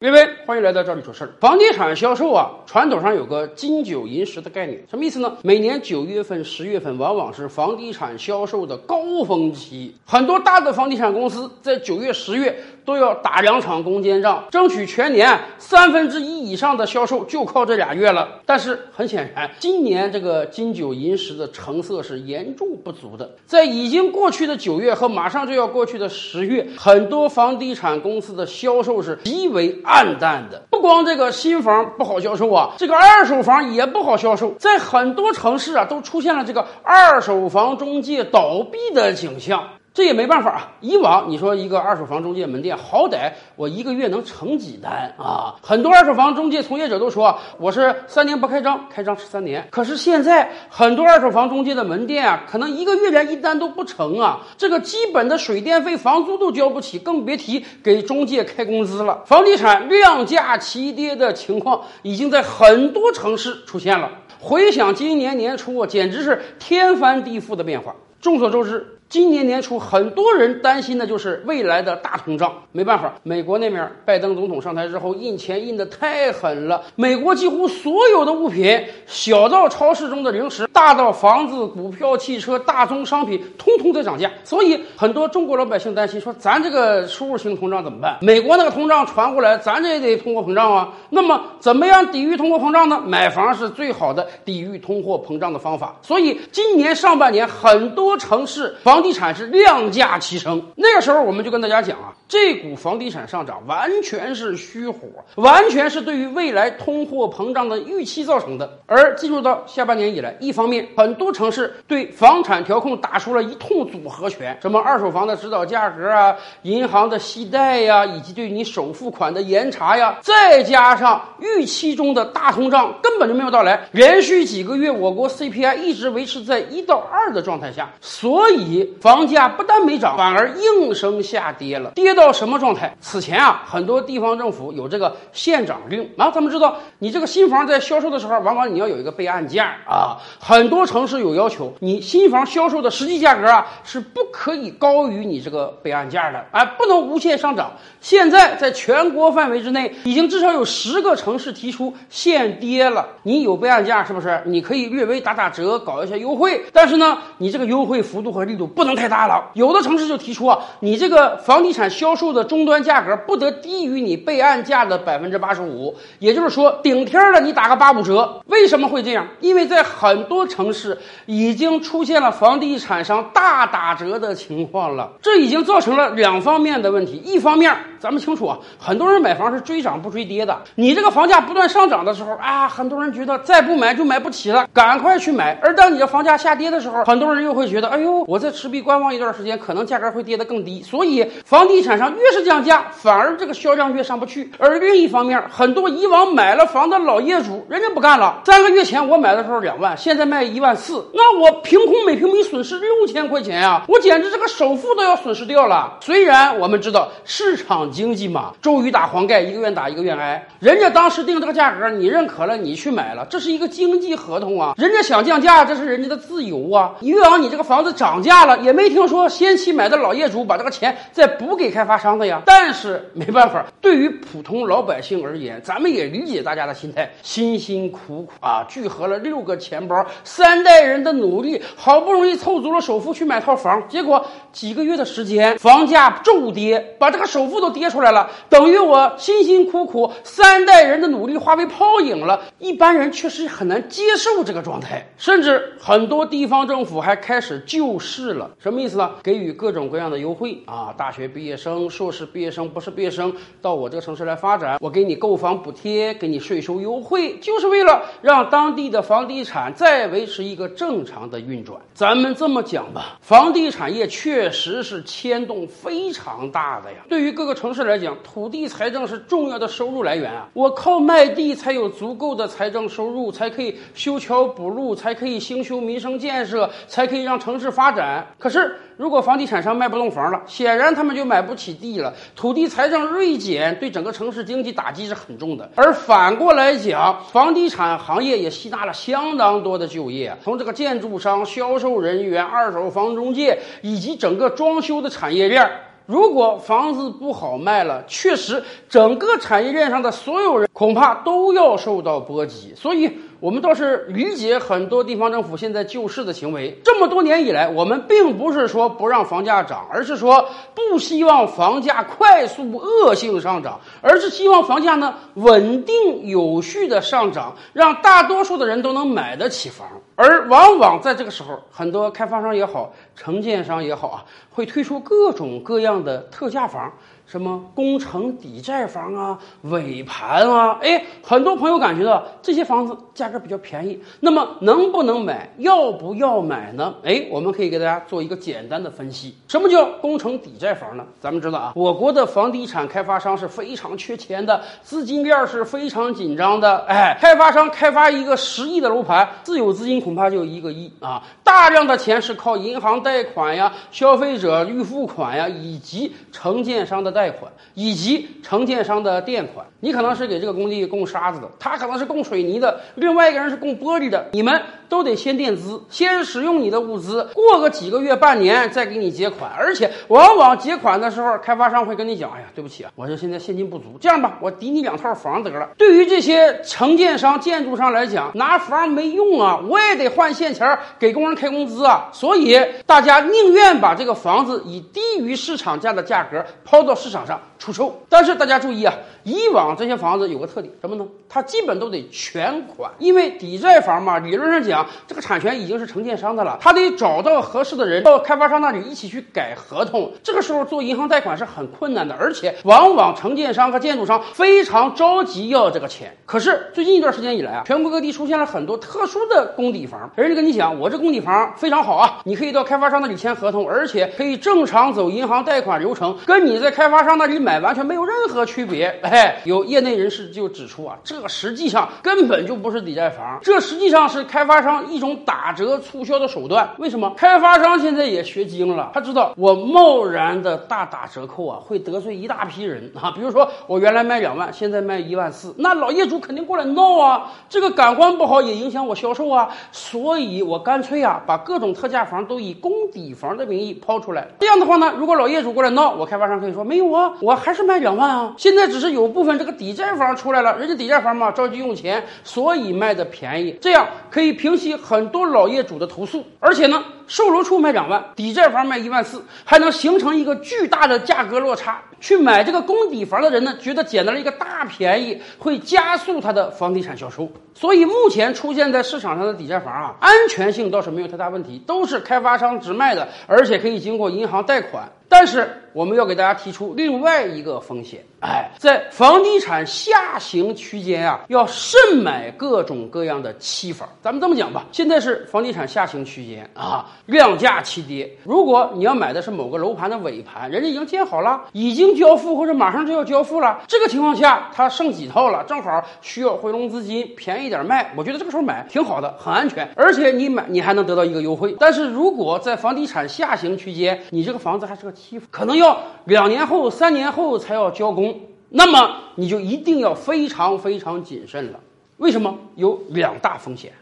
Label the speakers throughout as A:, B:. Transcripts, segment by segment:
A: 各位，欢迎来到这里说事儿。房地产销售啊，传统上有个金九银十的概念，什么意思呢？每年九月份、十月份往往是房地产销售的高峰期，很多大的房地产公司在九月、十月都要打两场攻坚战，争取全年三分之一以上的销售就靠这俩月了。但是很显然，今年这个金九银十的成色是严重不足的。在已经过去的九月和马上就要过去的十月，很多房地产公司的销售是极为。暗淡不光这个新房不好销售啊，这个二手房也不好销售，在很多城市啊，都出现了这个二手房中介倒闭的景象。这也没办法啊！以往你说一个二手房中介门店，好歹我一个月能成几单啊？很多二手房中介从业者都说，我是三年不开张，开张吃三年。可是现在很多二手房中介的门店啊，可能一个月连一单都不成啊！这个基本的水电费、房租都交不起，更别提给中介开工资了。房地产量价齐跌的情况已经在很多城市出现了。回想今年年初啊，简直是天翻地覆的变化。众所周知。今年年初，很多人担心的就是未来的大通胀。没办法，美国那面拜登总统上台之后，印钱印的太狠了。美国几乎所有的物品，小到超市中的零食，大到房子、股票、汽车、大宗商品，通通在涨价。所以，很多中国老百姓担心说：“咱这个输入性通胀怎么办？美国那个通胀传过来，咱这也得通货膨胀啊。那么，怎么样抵御通货膨胀呢？买房是最好的抵御通货膨胀的方法。所以，今年上半年，很多城市房。房地产是量价齐升，那个时候我们就跟大家讲啊，这股房地产上涨完全是虚火，完全是对于未来通货膨胀的预期造成的。而进入到下半年以来，一方面很多城市对房产调控打出了一通组合拳，什么二手房的指导价格啊，银行的息贷呀，以及对你首付款的严查呀，再加上预期中的大通胀根本就没有到来，连续几个月我国 CPI 一直维持在一到二的状态下，所以。房价不但没涨，反而应声下跌了。跌到什么状态？此前啊，很多地方政府有这个限涨令啊。咱们知道，你这个新房在销售的时候，往往你要有一个备案价啊。很多城市有要求，你新房销售的实际价格啊是不可以高于你这个备案价的，哎，不能无限上涨。现在在全国范围之内，已经至少有十个城市提出限跌了。你有备案价是不是？你可以略微打打折，搞一些优惠。但是呢，你这个优惠幅度和力度。不不能太大了，有的城市就提出啊，你这个房地产销售的终端价格不得低于你备案价的百分之八十五，也就是说顶天了你打个八五折。为什么会这样？因为在很多城市已经出现了房地产商大打折的情况了，这已经造成了两方面的问题。一方面，咱们清楚啊，很多人买房是追涨不追跌的。你这个房价不断上涨的时候啊，很多人觉得再不买就买不起了，赶快去买。而当你的房价下跌的时候，很多人又会觉得，哎呦，我在吃币观望一段时间，可能价格会跌得更低。所以房地产上越是降价，反而这个销量越上不去。而另一方面，很多以往买了房的老业主，人家不干了。三个月前我买的时候两万，现在卖一万四，那我凭空每平米损失六千块钱呀！我简直这个首付都要损失掉了。虽然我们知道市场经济嘛，周瑜打黄盖，一个愿打一个愿挨。人家当时定这个价格，你认可了，你去买了，这是一个经济合同啊。人家想降价，这是人家的自由啊。以往你这个房子涨价了。也没听说先期买的老业主把这个钱再补给开发商的呀。但是没办法，对于普通老百姓而言，咱们也理解大家的心态，辛辛苦苦啊，聚合了六个钱包，三代人的努力，好不容易凑足了首付去买套房，结果几个月的时间，房价骤跌，把这个首付都跌出来了，等于我辛辛苦苦三代人的努力化为泡影了。一般人确实很难接受这个状态，甚至很多地方政府还开始救市了什么意思呢？给予各种各样的优惠啊！大学毕业生、硕士毕业生、博士毕业生到我这个城市来发展，我给你购房补贴，给你税收优惠，就是为了让当地的房地产再维持一个正常的运转。咱们这么讲吧，房地产业确实是牵动非常大的呀。对于各个城市来讲，土地财政是重要的收入来源啊！我靠卖地才有足够的财政收入，才可以修桥补路，才可以兴修民生建设，才可以让城市发展。可是，如果房地产商卖不动房了，显然他们就买不起地了，土地财政锐减，对整个城市经济打击是很重的。而反过来讲，房地产行业也吸纳了相当多的就业，从这个建筑商、销售人员、二手房中介以及整个装修的产业链。如果房子不好卖了，确实整个产业链上的所有人恐怕都要受到波及。所以。我们倒是理解很多地方政府现在救市的行为。这么多年以来，我们并不是说不让房价涨，而是说不希望房价快速恶性上涨，而是希望房价呢稳定有序的上涨，让大多数的人都能买得起房。而往往在这个时候，很多开发商也好，承建商也好啊，会推出各种各样的特价房。什么工程抵债房啊，尾盘啊，哎，很多朋友感觉到这些房子价格比较便宜，那么能不能买，要不要买呢？哎，我们可以给大家做一个简单的分析。什么叫工程抵债房呢？咱们知道啊，我国的房地产开发商是非常缺钱的，资金链是非常紧张的。哎，开发商开发一个十亿的楼盘，自有资金恐怕就一个亿啊，大量的钱是靠银行贷款呀、消费者预付款呀，以及承建商的贷。款以及承建商的垫款，你可能是给这个工地供沙子的，他可能是供水泥的，另外一个人是供玻璃的，你们都得先垫资，先使用你的物资，过个几个月、半年再给你结款，而且往往结款的时候，开发商会跟你讲：“哎呀，对不起啊，我这现在现金不足，这样吧，我抵你两套房得了。”对于这些承建商、建筑商来讲，拿房没用啊，我也得换现钱给工人开工资啊，所以大家宁愿把这个房子以低于市场价的价格抛到市。市场上出售，但是大家注意啊，以往这些房子有个特点，什么呢？它基本都得全款，因为抵债房嘛，理论上讲，这个产权已经是承建商的了，他得找到合适的人到开发商那里一起去改合同。这个时候做银行贷款是很困难的，而且往往承建商和建筑商非常着急要这个钱。可是最近一段时间以来啊，全国各地出现了很多特殊的工抵房，人家跟你讲，我这工抵房非常好啊，你可以到开发商那里签合同，而且可以正常走银行贷款流程，跟你在开发。商那里买完全没有任何区别，哎，有业内人士就指出啊，这实际上根本就不是抵债房，这实际上是开发商一种打折促销的手段。为什么？开发商现在也学精了，他知道我贸然的大打折扣啊，会得罪一大批人啊。比如说我原来卖两万，现在卖一万四，那老业主肯定过来闹啊，这个感官不好也影响我销售啊，所以我干脆啊，把各种特价房都以公抵房的名义抛出来。这样的话呢，如果老业主过来闹，我开发商可以说没有。啊我还是卖两万啊，现在只是有部分这个抵债房出来了，人家抵债房嘛着急用钱，所以卖的便宜，这样可以平息很多老业主的投诉，而且呢，售楼处卖两万，抵债房卖一万四，还能形成一个巨大的价格落差。去买这个公抵房的人呢，觉得捡到了一个大便宜，会加速他的房地产销售。所以目前出现在市场上的抵债房啊，安全性倒是没有太大问题，都是开发商直卖的，而且可以经过银行贷款。但是我们要给大家提出另外一个风险，哎，在房地产下行区间啊，要慎买各种各样的期房。咱们这么讲吧，现在是房地产下行区间啊，量价齐跌。如果你要买的是某个楼盘的尾盘，人家已经建好了，已经交付或者马上就要交付了，这个情况下，它剩几套了，正好需要回笼资金，便宜点卖。我觉得这个时候买挺好的，很安全，而且你买你还能得到一个优惠。但是如果在房地产下行区间，你这个房子还是个期房。可能要两年后、三年后才要交工，那么你就一定要非常非常谨慎了。为什么？有两大风险。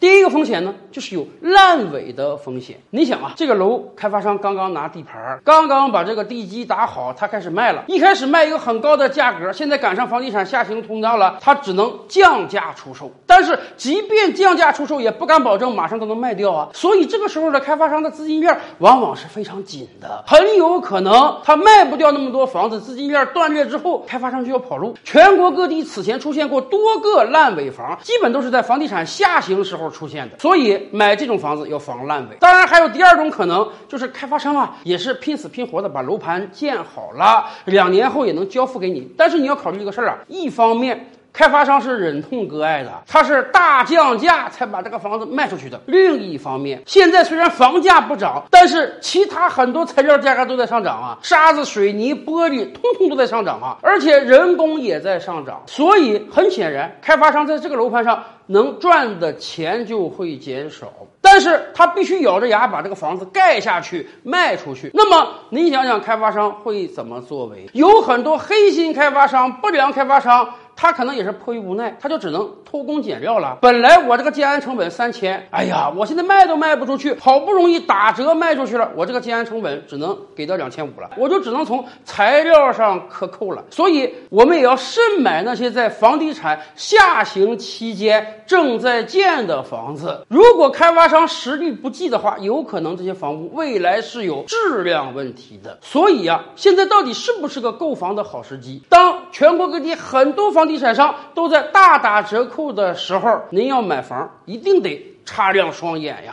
A: 第一个风险呢，就是有烂尾的风险。你想啊，这个楼开发商刚刚拿地盘，刚刚把这个地基打好，他开始卖了。一开始卖一个很高的价格，现在赶上房地产下行通胀了，他只能降价出售。但是即便降价出售，也不敢保证马上都能卖掉啊。所以这个时候的开发商的资金链往往是非常紧的，很有可能他卖不掉那么多房子，资金链断裂之后，开发商就要跑路。全国各地此前出现过多个烂尾房，基本都是在房地产下行时候。出现的，所以买这种房子要防烂尾。当然，还有第二种可能，就是开发商啊，也是拼死拼活的把楼盘建好了，两年后也能交付给你。但是你要考虑一个事儿啊，一方面。开发商是忍痛割爱的，他是大降价才把这个房子卖出去的。另一方面，现在虽然房价不涨，但是其他很多材料价格都在上涨啊，沙子、水泥、玻璃，通通都在上涨啊，而且人工也在上涨。所以很显然，开发商在这个楼盘上能赚的钱就会减少，但是他必须咬着牙把这个房子盖下去卖出去。那么你想想，开发商会怎么作为？有很多黑心开发商、不良开发商。他可能也是迫于无奈，他就只能偷工减料了。本来我这个建安成本三千，哎呀，我现在卖都卖不出去，好不容易打折卖出去了，我这个建安成本只能给到两千五了，我就只能从材料上克扣了。所以，我们也要慎买那些在房地产下行期间正在建的房子。如果开发商实力不济的话，有可能这些房屋未来是有质量问题的。所以呀，现在到底是不是个购房的好时机？当全国各地很多房地产商都在大打折扣的时候，您要买房一定得擦亮双眼呀。